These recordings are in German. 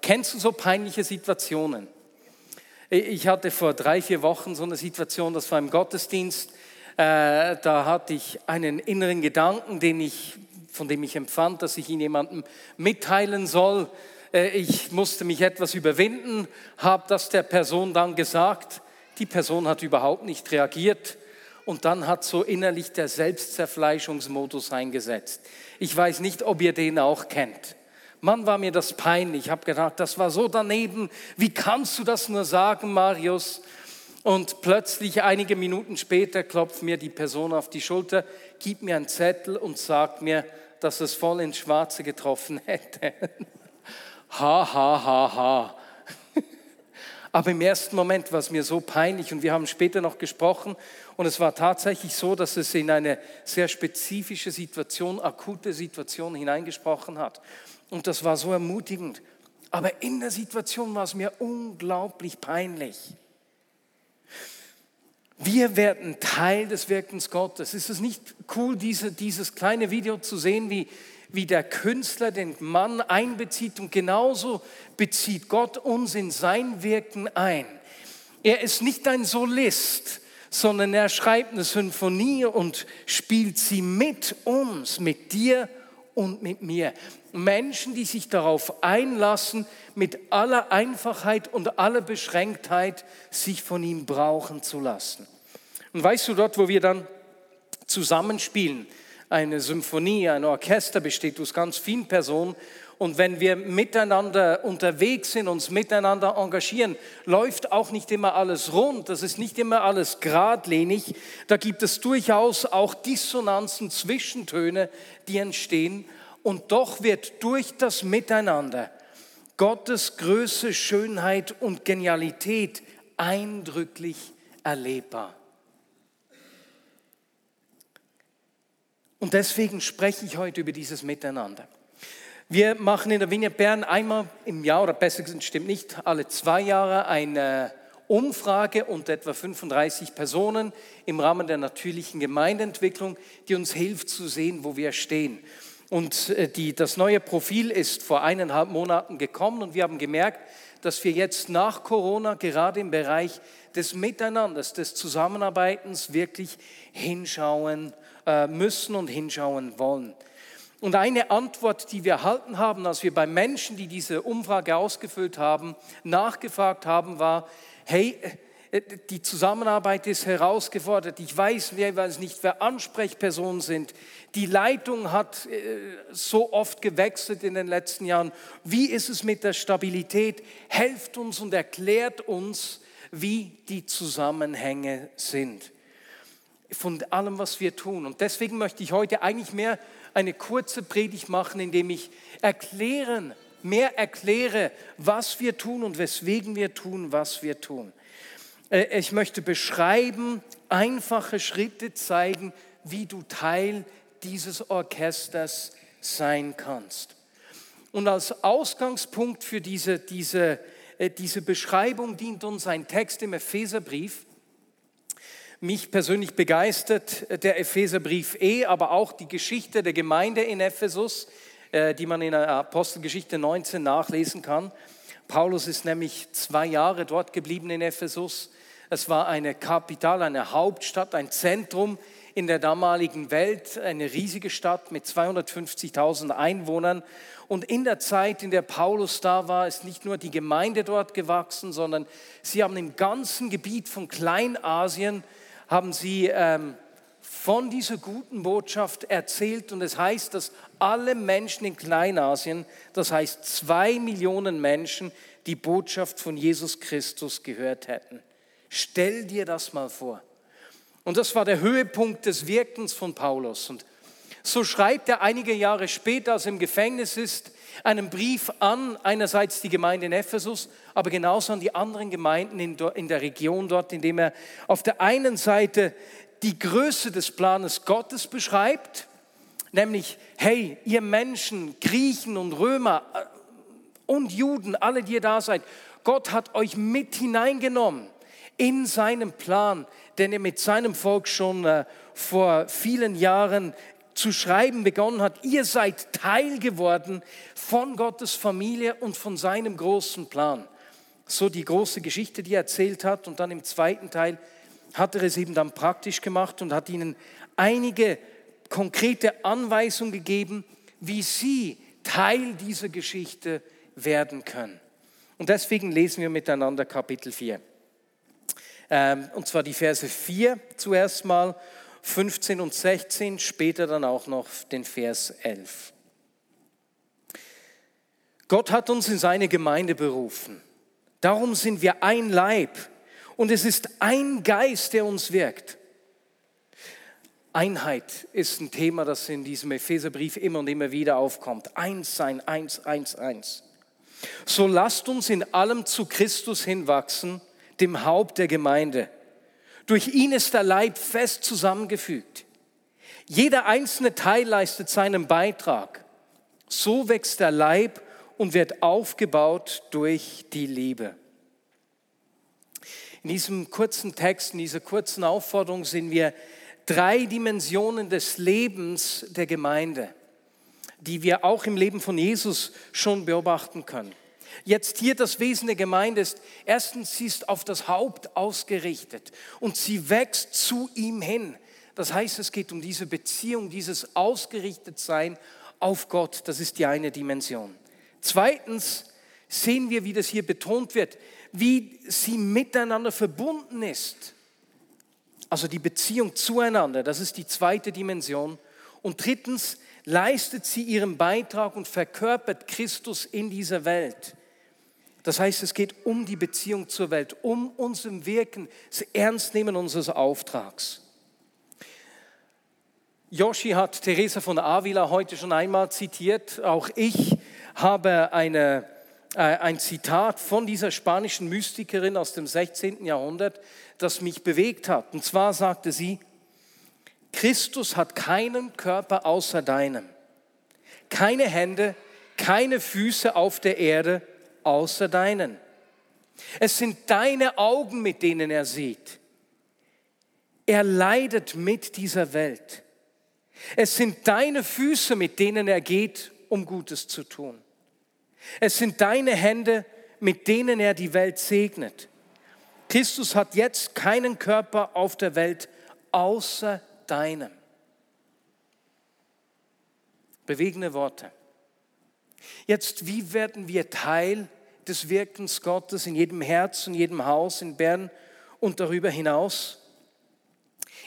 Kennst du so peinliche Situationen? Ich hatte vor drei, vier Wochen so eine Situation, das war im Gottesdienst. Äh, da hatte ich einen inneren Gedanken, den ich, von dem ich empfand, dass ich ihn jemandem mitteilen soll. Äh, ich musste mich etwas überwinden, habe das der Person dann gesagt. Die Person hat überhaupt nicht reagiert und dann hat so innerlich der Selbstzerfleischungsmodus eingesetzt. Ich weiß nicht, ob ihr den auch kennt. Mann, war mir das peinlich. Ich habe gedacht, das war so daneben. Wie kannst du das nur sagen, Marius? Und plötzlich, einige Minuten später, klopft mir die Person auf die Schulter, gibt mir einen Zettel und sagt mir, dass es voll ins Schwarze getroffen hätte. ha, ha, ha, ha. Aber im ersten Moment war es mir so peinlich und wir haben später noch gesprochen und es war tatsächlich so, dass es in eine sehr spezifische Situation, akute Situation hineingesprochen hat. Und das war so ermutigend. Aber in der Situation war es mir unglaublich peinlich. Wir werden Teil des Wirkens Gottes. Ist es nicht cool, diese, dieses kleine Video zu sehen, wie, wie der Künstler den Mann einbezieht und genauso bezieht Gott uns in sein Wirken ein. Er ist nicht ein Solist, sondern er schreibt eine Symphonie und spielt sie mit uns, mit dir und mit mir. Menschen, die sich darauf einlassen, mit aller Einfachheit und aller Beschränktheit sich von ihm brauchen zu lassen. Und weißt du, dort, wo wir dann zusammenspielen, eine Symphonie, ein Orchester besteht aus ganz vielen Personen. Und wenn wir miteinander unterwegs sind, uns miteinander engagieren, läuft auch nicht immer alles rund, das ist nicht immer alles geradlinig. Da gibt es durchaus auch Dissonanzen, Zwischentöne, die entstehen. Und doch wird durch das Miteinander Gottes Größe, Schönheit und Genialität eindrücklich erlebbar. Und deswegen spreche ich heute über dieses Miteinander. Wir machen in der Vignette Bern einmal im Jahr, oder besser gesagt, stimmt nicht, alle zwei Jahre eine Umfrage unter etwa 35 Personen im Rahmen der natürlichen Gemeindeentwicklung, die uns hilft zu sehen, wo wir stehen. Und äh, die, das neue Profil ist vor eineinhalb Monaten gekommen und wir haben gemerkt, dass wir jetzt nach Corona gerade im Bereich des Miteinanders, des Zusammenarbeitens wirklich hinschauen müssen und hinschauen wollen. Und eine Antwort, die wir erhalten haben, als wir bei Menschen, die diese Umfrage ausgefüllt haben, nachgefragt haben, war, hey, äh, die Zusammenarbeit ist herausgefordert. Ich weiß jeweils nicht, wer Ansprechpersonen sind. Die Leitung hat äh, so oft gewechselt in den letzten Jahren. Wie ist es mit der Stabilität? Helft uns und erklärt uns, wie die Zusammenhänge sind von allem, was wir tun. Und deswegen möchte ich heute eigentlich mehr eine kurze Predigt machen, indem ich erklären, mehr erkläre, was wir tun und weswegen wir tun, was wir tun. Äh, ich möchte beschreiben, einfache Schritte zeigen, wie du Teil dieses Orchesters sein kannst. Und als Ausgangspunkt für diese, diese, äh, diese Beschreibung dient uns ein Text im Epheserbrief. Mich persönlich begeistert äh, der Epheserbrief eh, aber auch die Geschichte der Gemeinde in Ephesus, die man in der Apostelgeschichte 19 nachlesen kann. Paulus ist nämlich zwei Jahre dort geblieben in Ephesus es war eine Kapital, eine Hauptstadt, ein Zentrum in der damaligen Welt, eine riesige Stadt mit 250.000 Einwohnern. Und in der Zeit, in der Paulus da war, ist nicht nur die Gemeinde dort gewachsen, sondern sie haben im ganzen Gebiet von Kleinasien, haben sie ähm, von dieser guten Botschaft erzählt. Und es heißt, dass alle Menschen in Kleinasien, das heißt zwei Millionen Menschen, die Botschaft von Jesus Christus gehört hätten. Stell dir das mal vor. Und das war der Höhepunkt des Wirkens von Paulus. Und so schreibt er einige Jahre später, als er im Gefängnis ist, einen Brief an einerseits die Gemeinde in Ephesus, aber genauso an die anderen Gemeinden in, der Region dort, indem er auf der einen Seite die Größe des Planes Gottes beschreibt, nämlich, hey, ihr Menschen, Griechen und Römer äh, und Juden, alle, die ihr da seid, Gott hat euch mit hineingenommen in seinem Plan, den er mit seinem Volk schon äh, vor vielen Jahren zu schreiben begonnen hat, ihr seid Teil geworden von Gottes Familie und von seinem großen Plan. So die große Geschichte, die er erzählt hat. Und dann im zweiten Teil hat er es eben dann praktisch gemacht und hat ihnen einige konkrete Anweisungen gegeben, wie sie Teil dieser Geschichte werden können. Und deswegen lesen wir miteinander Kapitel 4. Ähm, und zwar die Verse 4 zuerst mal 15 und 16, später dann auch noch den Vers 11. Gott hat uns in seine Gemeinde berufen. Darum sind wir ein Leib und es ist ein Geist, der uns wirkt. Einheit ist ein Thema, das in diesem Epheserbrief immer und immer wieder aufkommt. Eins sein, eins, eins, eins. So lasst uns in allem zu Christus hinwachsen, dem Haupt der Gemeinde durch ihn ist der Leib fest zusammengefügt. Jeder einzelne Teil leistet seinen Beitrag. So wächst der Leib und wird aufgebaut durch die Liebe. In diesem kurzen Text, in dieser kurzen Aufforderung sehen wir drei Dimensionen des Lebens der Gemeinde, die wir auch im Leben von Jesus schon beobachten können. Jetzt hier das Wesen der Gemeinde ist, erstens, sie ist auf das Haupt ausgerichtet und sie wächst zu ihm hin. Das heißt, es geht um diese Beziehung, dieses Ausgerichtetsein auf Gott. Das ist die eine Dimension. Zweitens sehen wir, wie das hier betont wird, wie sie miteinander verbunden ist. Also die Beziehung zueinander, das ist die zweite Dimension. Und drittens leistet sie ihren Beitrag und verkörpert Christus in dieser Welt. Das heißt, es geht um die Beziehung zur Welt, um unserem Wirken, das Ernstnehmen unseres Auftrags. Yoshi hat Teresa von Avila heute schon einmal zitiert. Auch ich habe eine, äh, ein Zitat von dieser spanischen Mystikerin aus dem 16. Jahrhundert, das mich bewegt hat. Und zwar sagte sie, Christus hat keinen Körper außer deinem, keine Hände, keine Füße auf der Erde, außer deinen. Es sind deine Augen, mit denen er sieht. Er leidet mit dieser Welt. Es sind deine Füße, mit denen er geht, um Gutes zu tun. Es sind deine Hände, mit denen er die Welt segnet. Christus hat jetzt keinen Körper auf der Welt außer deinem. Bewegende Worte. Jetzt, wie werden wir Teil des Wirkens Gottes in jedem Herz und jedem Haus in Bern und darüber hinaus?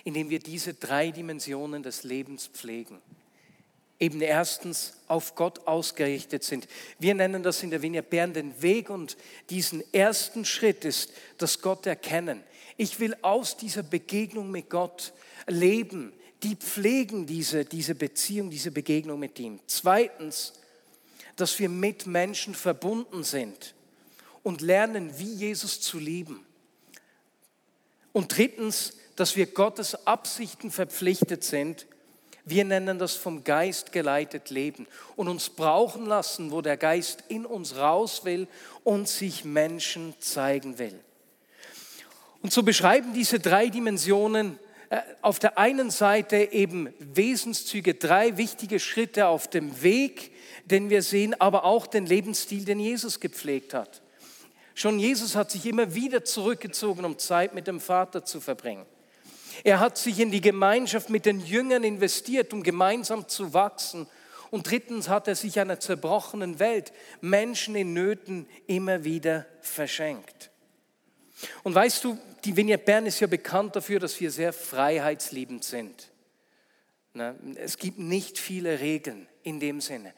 Indem wir diese drei Dimensionen des Lebens pflegen. Eben erstens auf Gott ausgerichtet sind. Wir nennen das in der Vinia Bern den Weg und diesen ersten Schritt ist das Gott erkennen. Ich will aus dieser Begegnung mit Gott leben. Die pflegen diese, diese Beziehung, diese Begegnung mit ihm. Zweitens, dass wir mit Menschen verbunden sind und lernen, wie Jesus zu lieben. Und drittens, dass wir Gottes Absichten verpflichtet sind. Wir nennen das vom Geist geleitet Leben und uns brauchen lassen, wo der Geist in uns raus will und sich Menschen zeigen will. Und so beschreiben diese drei Dimensionen äh, auf der einen Seite eben Wesenszüge, drei wichtige Schritte auf dem Weg den wir sehen, aber auch den Lebensstil, den Jesus gepflegt hat. Schon Jesus hat sich immer wieder zurückgezogen, um Zeit mit dem Vater zu verbringen. Er hat sich in die Gemeinschaft mit den Jüngern investiert, um gemeinsam zu wachsen. Und drittens hat er sich einer zerbrochenen Welt, Menschen in Nöten immer wieder verschenkt. Und weißt du, die Vignette Bern ist ja bekannt dafür, dass wir sehr freiheitsliebend sind. Es gibt nicht viele Regeln in dem Sinne.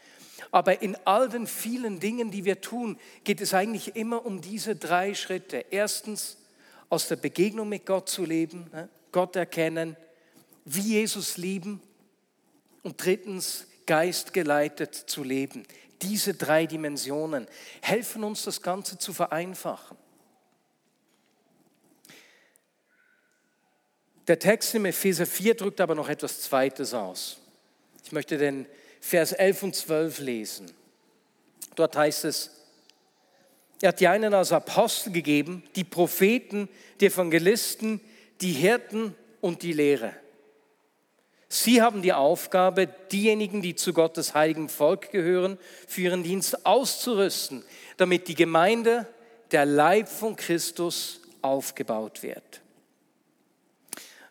Aber in all den vielen Dingen, die wir tun, geht es eigentlich immer um diese drei Schritte. Erstens, aus der Begegnung mit Gott zu leben, ne? Gott erkennen, wie Jesus lieben und drittens, geistgeleitet zu leben. Diese drei Dimensionen helfen uns, das Ganze zu vereinfachen. Der Text im Epheser 4 drückt aber noch etwas Zweites aus. Ich möchte den Vers 11 und 12 lesen. Dort heißt es, er hat die einen als Apostel gegeben, die Propheten, die Evangelisten, die Hirten und die Lehre. Sie haben die Aufgabe, diejenigen, die zu Gottes heiligen Volk gehören, für ihren Dienst auszurüsten, damit die Gemeinde, der Leib von Christus, aufgebaut wird.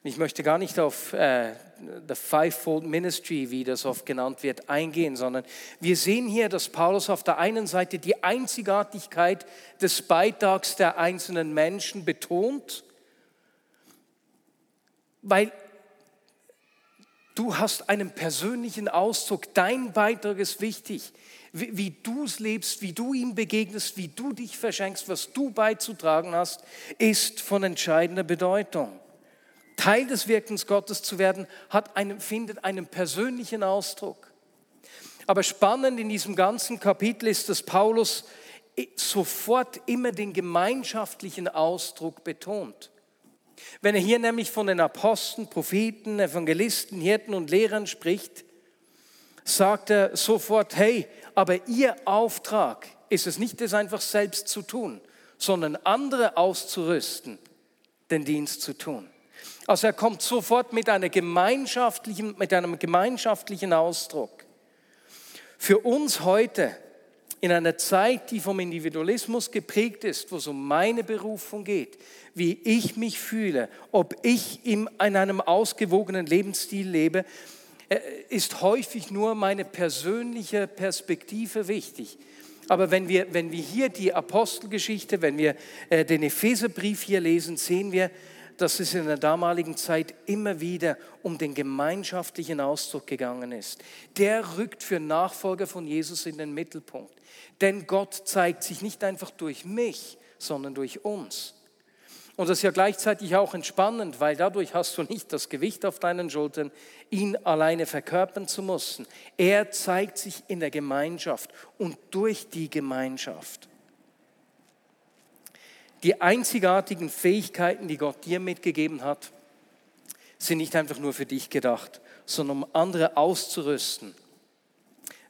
Ich möchte gar nicht auf äh, the Fivefold Ministry, wie das oft genannt wird, eingehen, sondern wir sehen hier, dass Paulus auf der einen Seite die Einzigartigkeit des Beitrags der einzelnen Menschen betont, weil du hast einen persönlichen Ausdruck, dein Beitrag ist wichtig, wie, wie du es lebst, wie du ihm begegnest, wie du dich verschenkst, was du beizutragen hast, ist von entscheidender Bedeutung. Teil des Wirkens Gottes zu werden, hat einen, findet einen persönlichen Ausdruck. Aber spannend in diesem ganzen Kapitel ist, dass Paulus sofort immer den gemeinschaftlichen Ausdruck betont. Wenn er hier nämlich von den Aposteln, Propheten, Evangelisten, Hirten und Lehrern spricht, sagt er sofort, hey, aber ihr Auftrag ist es nicht, das einfach selbst zu tun, sondern andere auszurüsten, den Dienst zu tun. Also er kommt sofort mit, einer gemeinschaftlichen, mit einem gemeinschaftlichen Ausdruck. Für uns heute, in einer Zeit, die vom Individualismus geprägt ist, wo es um meine Berufung geht, wie ich mich fühle, ob ich in einem ausgewogenen Lebensstil lebe, äh, ist häufig nur meine persönliche Perspektive wichtig. Aber wenn wir, wenn wir hier die Apostelgeschichte, wenn wir äh, den Epheserbrief hier lesen, sehen wir, dass es in der damaligen Zeit immer wieder um den gemeinschaftlichen Ausdruck gegangen ist. Der rückt für Nachfolger von Jesus in den Mittelpunkt. Denn Gott zeigt sich nicht einfach durch mich, sondern durch uns. Und das ist ja gleichzeitig auch entspannend, weil dadurch hast du nicht das Gewicht auf deinen Schultern, ihn alleine verkörpern zu müssen. Er zeigt sich in der Gemeinschaft und durch die Gemeinschaft. Die einzigartigen Fähigkeiten, die Gott dir mitgegeben hat, sind nicht einfach nur für dich gedacht, sondern um andere auszurüsten.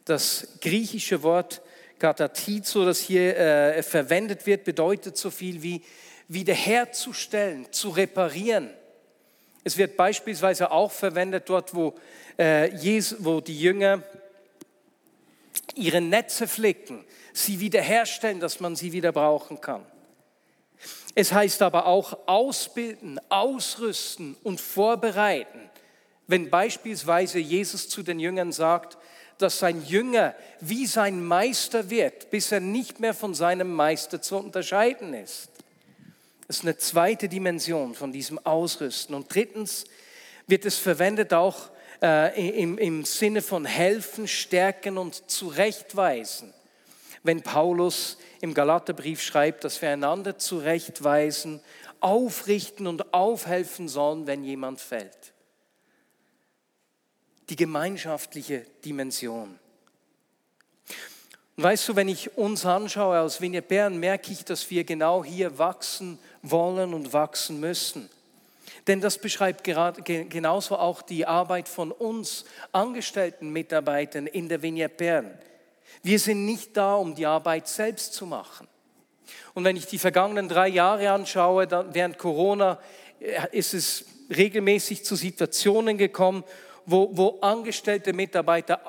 Das griechische Wort Katatizo, das hier äh, verwendet wird, bedeutet so viel wie wiederherzustellen, zu reparieren. Es wird beispielsweise auch verwendet dort, wo, äh, Jesus, wo die Jünger ihre Netze flicken, sie wiederherstellen, dass man sie wieder brauchen kann. Es heißt aber auch ausbilden, ausrüsten und vorbereiten. Wenn beispielsweise Jesus zu den Jüngern sagt, dass sein Jünger wie sein Meister wird, bis er nicht mehr von seinem Meister zu unterscheiden ist. Das ist eine zweite Dimension von diesem Ausrüsten. Und drittens wird es verwendet auch äh, im, im Sinne von helfen, stärken und zurechtweisen wenn Paulus im Galaterbrief schreibt, dass wir einander zurechtweisen, aufrichten und aufhelfen sollen, wenn jemand fällt. Die gemeinschaftliche Dimension. Und weißt du, wenn ich uns anschaue aus Vinja Bern, merke ich, dass wir genau hier wachsen wollen und wachsen müssen. Denn das beschreibt gerade, genauso auch die Arbeit von uns angestellten Mitarbeitern in der Vignette Bern. Wir sind nicht da, um die Arbeit selbst zu machen. Und wenn ich die vergangenen drei Jahre anschaue, während Corona äh, ist es regelmäßig zu Situationen gekommen, wo, wo angestellte Mitarbeiter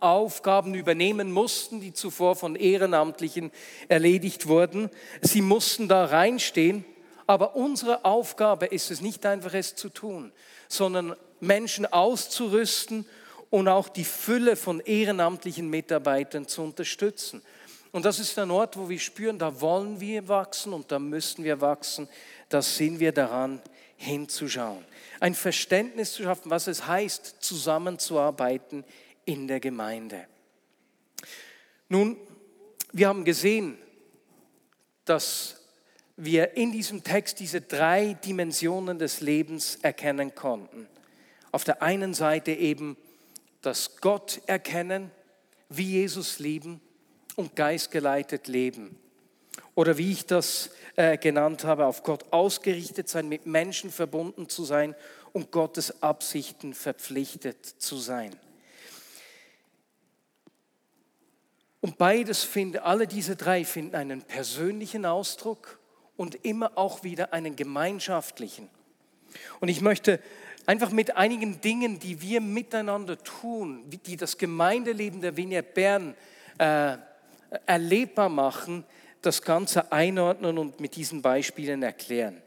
Aufgaben übernehmen mussten, die zuvor von Ehrenamtlichen erledigt wurden. Sie mussten da reinstehen. Aber unsere Aufgabe ist es nicht einfach, es zu tun, sondern Menschen auszurüsten und auch die Fülle von ehrenamtlichen Mitarbeitern zu unterstützen. Und das ist ein Ort, wo wir spüren, da wollen wir wachsen und da müssen wir wachsen. Da sind wir daran, hinzuschauen. Ein Verständnis zu schaffen, was es heißt, zusammenzuarbeiten in der Gemeinde. Nun, wir haben gesehen, dass wir in diesem Text diese drei Dimensionen des Lebens erkennen konnten. Auf der einen Seite eben das Gott erkennen, wie Jesus lieben und geistgeleitet leben. Oder wie ich das äh, genannt habe, auf Gott ausgerichtet sein, mit Menschen verbunden zu sein und Gottes Absichten verpflichtet zu sein. Und beides finden, alle diese drei finden einen persönlichen Ausdruck und immer auch wieder einen gemeinschaftlichen. Und ich möchte einfach mit einigen Dingen, die wir miteinander tun, die das Gemeindeleben der Vignette Bern äh, erlebbar machen, das Ganze einordnen und mit diesen Beispielen erklären.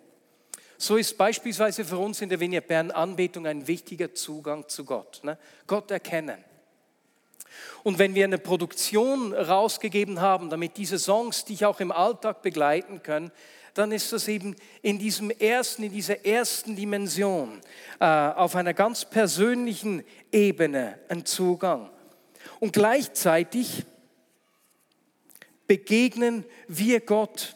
So ist beispielsweise für uns in der Vignette Bern Anbetung ein wichtiger Zugang zu Gott. Ne? Gott erkennen. Und wenn wir eine Produktion rausgegeben haben, damit diese Songs dich auch im Alltag begleiten können, dann ist das eben in diesem ersten, in dieser ersten Dimension, äh, auf einer ganz persönlichen Ebene ein Zugang. Und gleichzeitig begegnen wir Gott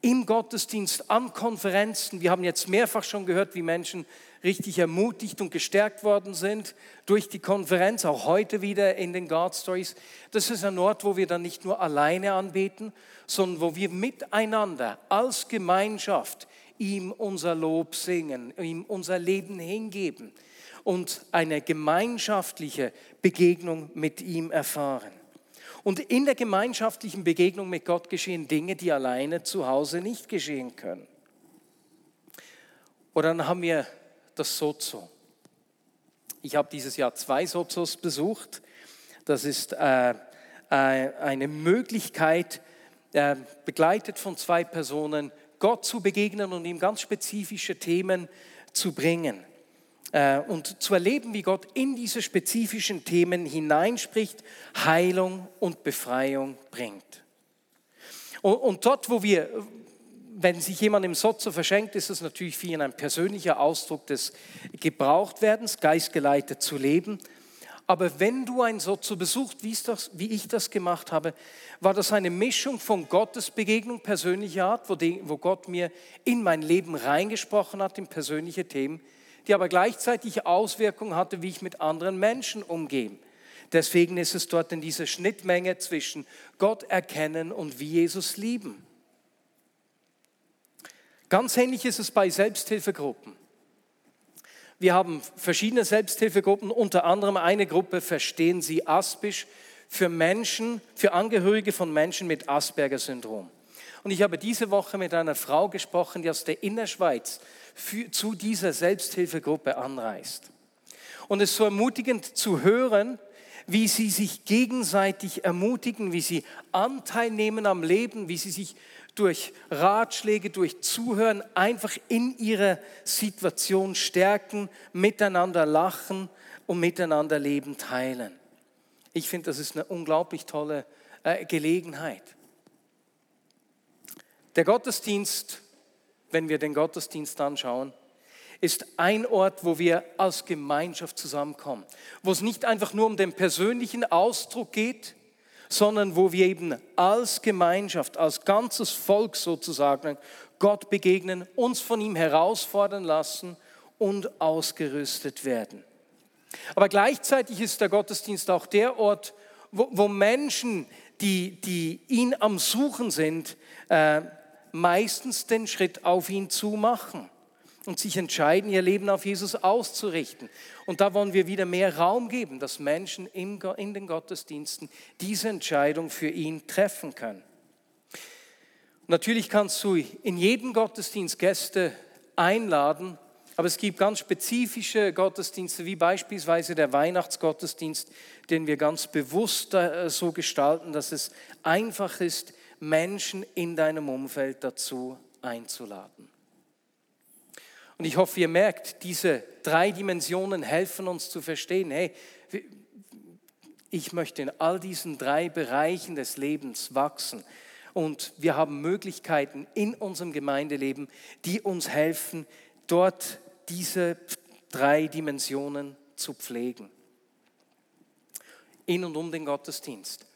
im Gottesdienst, an Konferenzen. Wir haben jetzt mehrfach schon gehört, wie Menschen richtig ermutigt und gestärkt worden sind durch die Konferenz, auch heute wieder in den God Stories. Das ist ein Ort, wo wir dann nicht nur alleine anbeten, sondern wo wir miteinander als Gemeinschaft ihm unser Lob singen, ihm unser Leben hingeben und eine gemeinschaftliche Begegnung mit ihm erfahren. Und in der gemeinschaftlichen Begegnung mit Gott geschehen Dinge, die alleine zu Hause nicht geschehen können. Oder dann haben wir das Sozo. Ich habe dieses Jahr zwei Sozos besucht. Das ist äh, äh, eine Möglichkeit, äh, begleitet von zwei Personen, Gott zu begegnen und ihm ganz spezifische Themen zu bringen äh, und zu erleben, wie Gott in diese spezifischen Themen hineinspricht, Heilung und Befreiung bringt. Und, und dort, wo wir, wenn sich jemand im Sozo verschenkt, ist es natürlich für ihn ein persönlicher Ausdruck des Gebrauchtwerdens, geistgeleitet zu leben. Aber wenn du ein Sozo besucht, wie, das, wie ich das gemacht habe, war das eine Mischung von Gottesbegegnung persönlicher Art, wo, die, wo Gott mir in mein Leben reingesprochen hat, in persönliche Themen, die aber gleichzeitig Auswirkungen hatte, wie ich mit anderen Menschen umgehe. Deswegen ist es dort in dieser Schnittmenge zwischen Gott erkennen und wie Jesus lieben. Ganz ähnlich ist es bei Selbsthilfegruppen. Wir haben verschiedene Selbsthilfegruppen, unter anderem eine Gruppe, verstehen Sie Aspisch, für Menschen, für Angehörige von Menschen mit Asperger-Syndrom. Und ich habe diese Woche mit einer Frau gesprochen, die aus der Innerschweiz für, zu dieser Selbsthilfegruppe anreist. Und es ist so ermutigend zu hören, wie sie sich gegenseitig ermutigen, wie sie Anteil nehmen am Leben, wie sie sich durch Ratschläge, durch Zuhören einfach in ihrer Situation stärken, miteinander lachen und miteinander Leben teilen. Ich finde, das ist eine unglaublich tolle äh, Gelegenheit. Der Gottesdienst wenn wir den Gottesdienst anschauen, ist ein Ort, wo wir als Gemeinschaft zusammenkommen, wo es nicht einfach nur um den persönlichen Ausdruck geht, sondern wo wir eben als Gemeinschaft, als ganzes Volk sozusagen Gott begegnen, uns von ihm herausfordern lassen und ausgerüstet werden. Aber gleichzeitig ist der Gottesdienst auch der Ort, wo, wo Menschen, die, die ihn am Suchen sind, äh, meistens den Schritt auf ihn zu machen und sich entscheiden, ihr Leben auf Jesus auszurichten. Und da wollen wir wieder mehr Raum geben, dass Menschen in den Gottesdiensten diese Entscheidung für ihn treffen können. Natürlich kannst du in jeden Gottesdienst Gäste einladen, aber es gibt ganz spezifische Gottesdienste, wie beispielsweise der Weihnachtsgottesdienst, den wir ganz bewusst äh, so gestalten, dass es einfach ist, Menschen in deinem Umfeld dazu einzuladen. Und ich hoffe, ihr merkt, diese drei Dimensionen helfen uns zu verstehen, hey, ich möchte in all diesen drei Bereichen des Lebens wachsen. Und wir haben Möglichkeiten in unserem Gemeindeleben, die uns helfen, dort diese drei Dimensionen zu pflegen. In und um den Gottesdienst.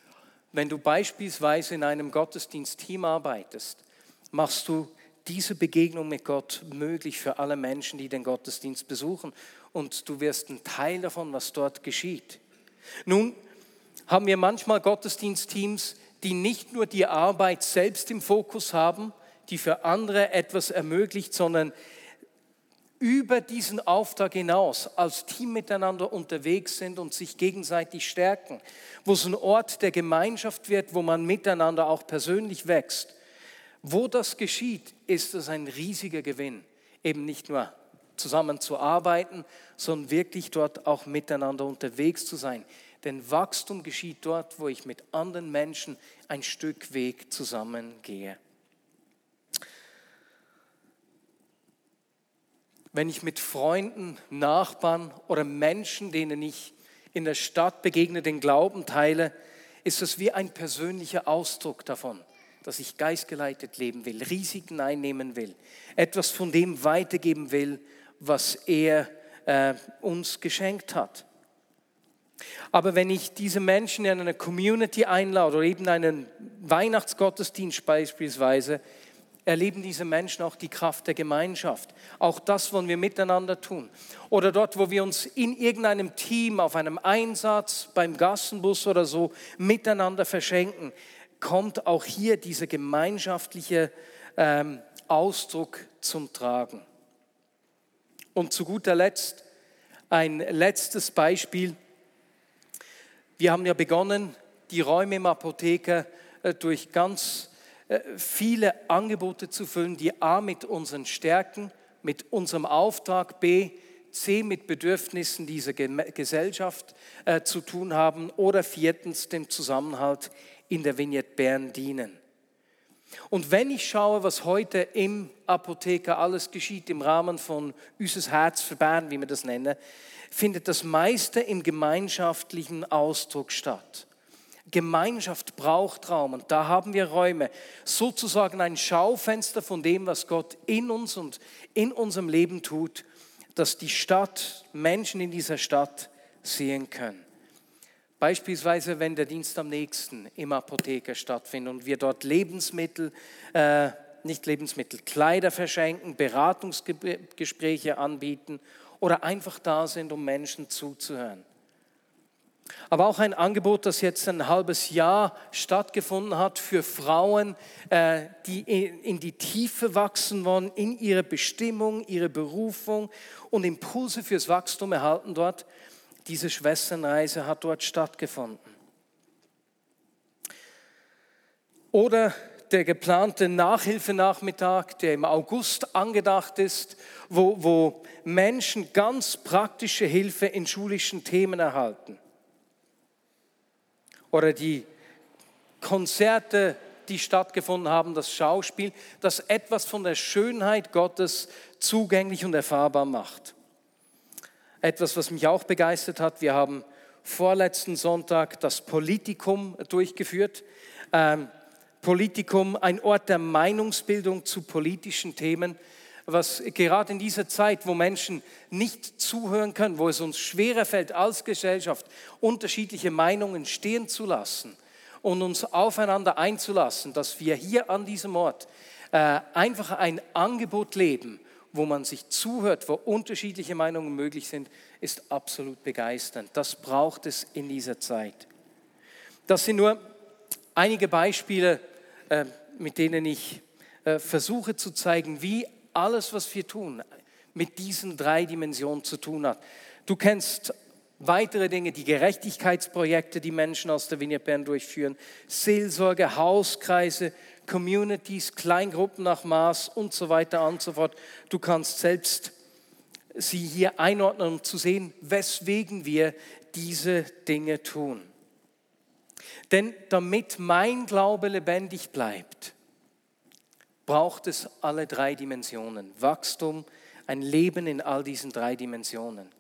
Wenn du beispielsweise in einem Gottesdienst-Team arbeitest, machst du diese Begegnung mit Gott möglich für alle Menschen, die den Gottesdienst besuchen. Und du wirst ein Teil davon, was dort geschieht. Nun haben wir manchmal Gottesdienstteams, die nicht nur die Arbeit selbst im Fokus haben, die für andere etwas ermöglicht, sondern über diesen Auftrag hinaus als Team miteinander unterwegs sind und sich gegenseitig stärken, wo es ein Ort der Gemeinschaft wird, wo man miteinander auch persönlich wächst. Wo das geschieht, ist es ein riesiger Gewinn. Eben nicht nur zusammen zu arbeiten, sondern wirklich dort auch miteinander unterwegs zu sein. Denn Wachstum geschieht dort, wo ich mit anderen Menschen ein Stück Weg zusammengehe. Wenn ich mit Freunden, Nachbarn oder Menschen, denen ich in der Stadt begegne, den Glauben teile, ist es wie ein persönlicher Ausdruck davon, dass ich geistgeleitet leben will, Risiken einnehmen will, etwas von dem weitergeben will, was er äh, uns geschenkt hat. Aber wenn ich diese Menschen in eine Community einlade oder eben einen Weihnachtsgottesdienst beispielsweise, erleben diese Menschen auch die Kraft der Gemeinschaft. Auch das wollen wir miteinander tun. Oder dort, wo wir uns in irgendeinem Team, auf einem Einsatz, beim Gassenbus oder so miteinander verschenken, kommt auch hier dieser gemeinschaftliche ähm, Ausdruck zum Tragen. Und zu guter Letzt ein letztes Beispiel wir haben ja begonnen, die Räume im Apotheker äh, durch ganz äh, viele Angebote zu füllen, die A mit unseren Stärken, mit unserem Auftrag, B, C mit Bedürfnissen dieser Gesellschaft äh, zu tun haben oder viertens dem Zusammenhalt in der Vignette Bern dienen. Und wenn ich schaue, was heute im Apotheker alles geschieht im Rahmen von Üses Herz für Bern, wie wir das nennen, findet das meiste im gemeinschaftlichen Ausdruck statt. Gemeinschaft braucht Raum und da haben wir Räume, sozusagen ein Schaufenster von dem, was Gott in uns und in unserem Leben tut, dass die Stadt, Menschen in dieser Stadt sehen können. Beispielsweise, wenn der Dienst am nächsten im Apotheker stattfindet und wir dort Lebensmittel, äh, nicht Lebensmittel, Kleider verschenken, Beratungsgespräche anbieten oder einfach da sind, um Menschen zuzuhören. Aber auch ein Angebot, das jetzt ein halbes Jahr stattgefunden hat für Frauen, äh, die in die Tiefe wachsen wollen, in ihre Bestimmung, ihre Berufung und Impulse fürs Wachstum erhalten dort. Diese Schwesternreise hat dort stattgefunden. Oder der geplante Nachhilfenachmittag, der im August angedacht ist, wo, wo Menschen ganz praktische Hilfe in schulischen Themen erhalten. Oder die Konzerte, die stattgefunden haben, das Schauspiel, das etwas von der Schönheit Gottes zugänglich und erfahrbar macht. Etwas, was mich auch begeistert hat, wir haben vorletzten Sonntag das Politikum durchgeführt. Ähm, Politikum, ein Ort der Meinungsbildung zu politischen Themen, was gerade in dieser Zeit, wo Menschen nicht zuhören können, wo es uns schwerer fällt als Gesellschaft, unterschiedliche Meinungen stehen zu lassen und uns aufeinander einzulassen, dass wir hier an diesem Ort äh, einfach ein Angebot leben, wo man sich zuhört, wo unterschiedliche Meinungen möglich sind, ist absolut begeisternd. Das braucht es in dieser Zeit. Das sind nur einige Beispiele äh, mit denen ich äh, versuche zu zeigen, wie alles, was wir tun, mit diesen drei Dimensionen zu tun hat. Du kennst weitere Dinge, die Gerechtigkeitsprojekte, die Menschen aus der Vignette Bern durchführen, Seelsorge, Hauskreise, Communities, Kleingruppen nach Maß und so weiter und so fort. Du kannst selbst sie hier einordnen, um zu sehen, weswegen wir diese Dinge tun. Denn damit mein Glaube lebendig bleibt, braucht es alle drei Dimensionen. Wachstum, ein Leben in all diesen drei Dimensionen.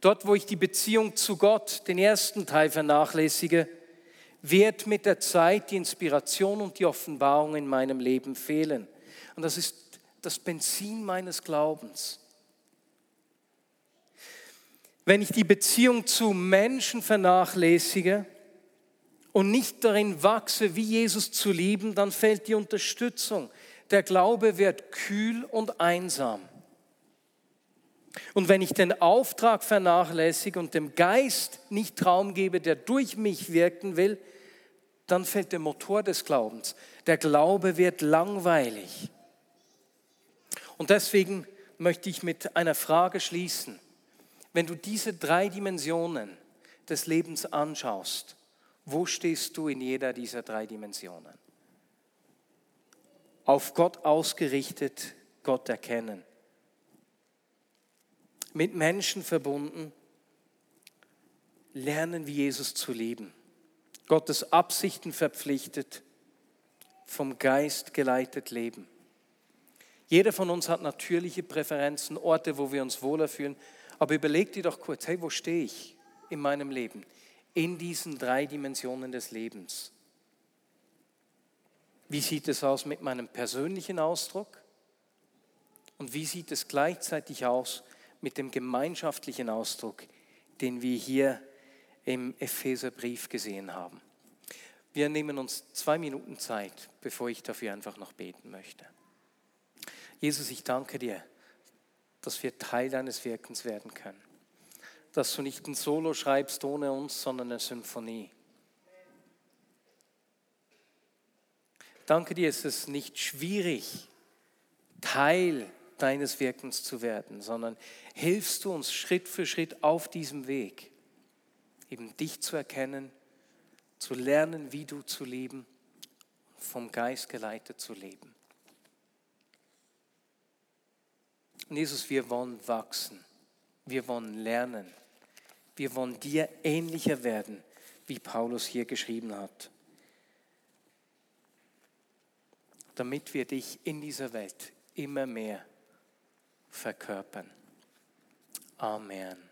Dort, wo ich die Beziehung zu Gott, den ersten Teil vernachlässige, wird mit der Zeit die Inspiration und die Offenbarung in meinem Leben fehlen. Und das ist das Benzin meines Glaubens. Wenn ich die Beziehung zu Menschen vernachlässige, und nicht darin wachse, wie Jesus zu lieben, dann fällt die Unterstützung. Der Glaube wird kühl und einsam. Und wenn ich den Auftrag vernachlässige und dem Geist nicht Raum gebe, der durch mich wirken will, dann fällt der Motor des Glaubens. Der Glaube wird langweilig. Und deswegen möchte ich mit einer Frage schließen. Wenn du diese drei Dimensionen des Lebens anschaust, wo stehst du in jeder dieser drei Dimensionen? Auf Gott ausgerichtet, Gott erkennen. Mit Menschen verbunden, lernen, wie Jesus zu leben. Gottes Absichten verpflichtet, vom Geist geleitet leben. Jeder von uns hat natürliche Präferenzen, Orte, wo wir uns wohler fühlen. Aber überleg dir doch kurz, hey, wo stehe ich in meinem Leben? In diesen drei Dimensionen des Lebens. Wie sieht es aus mit meinem persönlichen Ausdruck? Und wie sieht es gleichzeitig aus mit dem gemeinschaftlichen Ausdruck, den wir hier im Epheserbrief gesehen haben? Wir nehmen uns zwei Minuten Zeit, bevor ich dafür einfach noch beten möchte. Jesus, ich danke dir, dass wir Teil deines Wirkens werden können. Dass du nicht ein Solo schreibst ohne uns, sondern eine Symphonie. Danke dir, es ist nicht schwierig, Teil deines Wirkens zu werden, sondern hilfst du uns Schritt für Schritt auf diesem Weg, eben dich zu erkennen, zu lernen, wie du zu leben, vom Geist geleitet zu leben. Und Jesus, wir wollen wachsen, wir wollen lernen, wir wollen dir ähnlicher werden, wie Paulus hier geschrieben hat, damit wir dich in dieser Welt immer mehr verkörpern. Amen.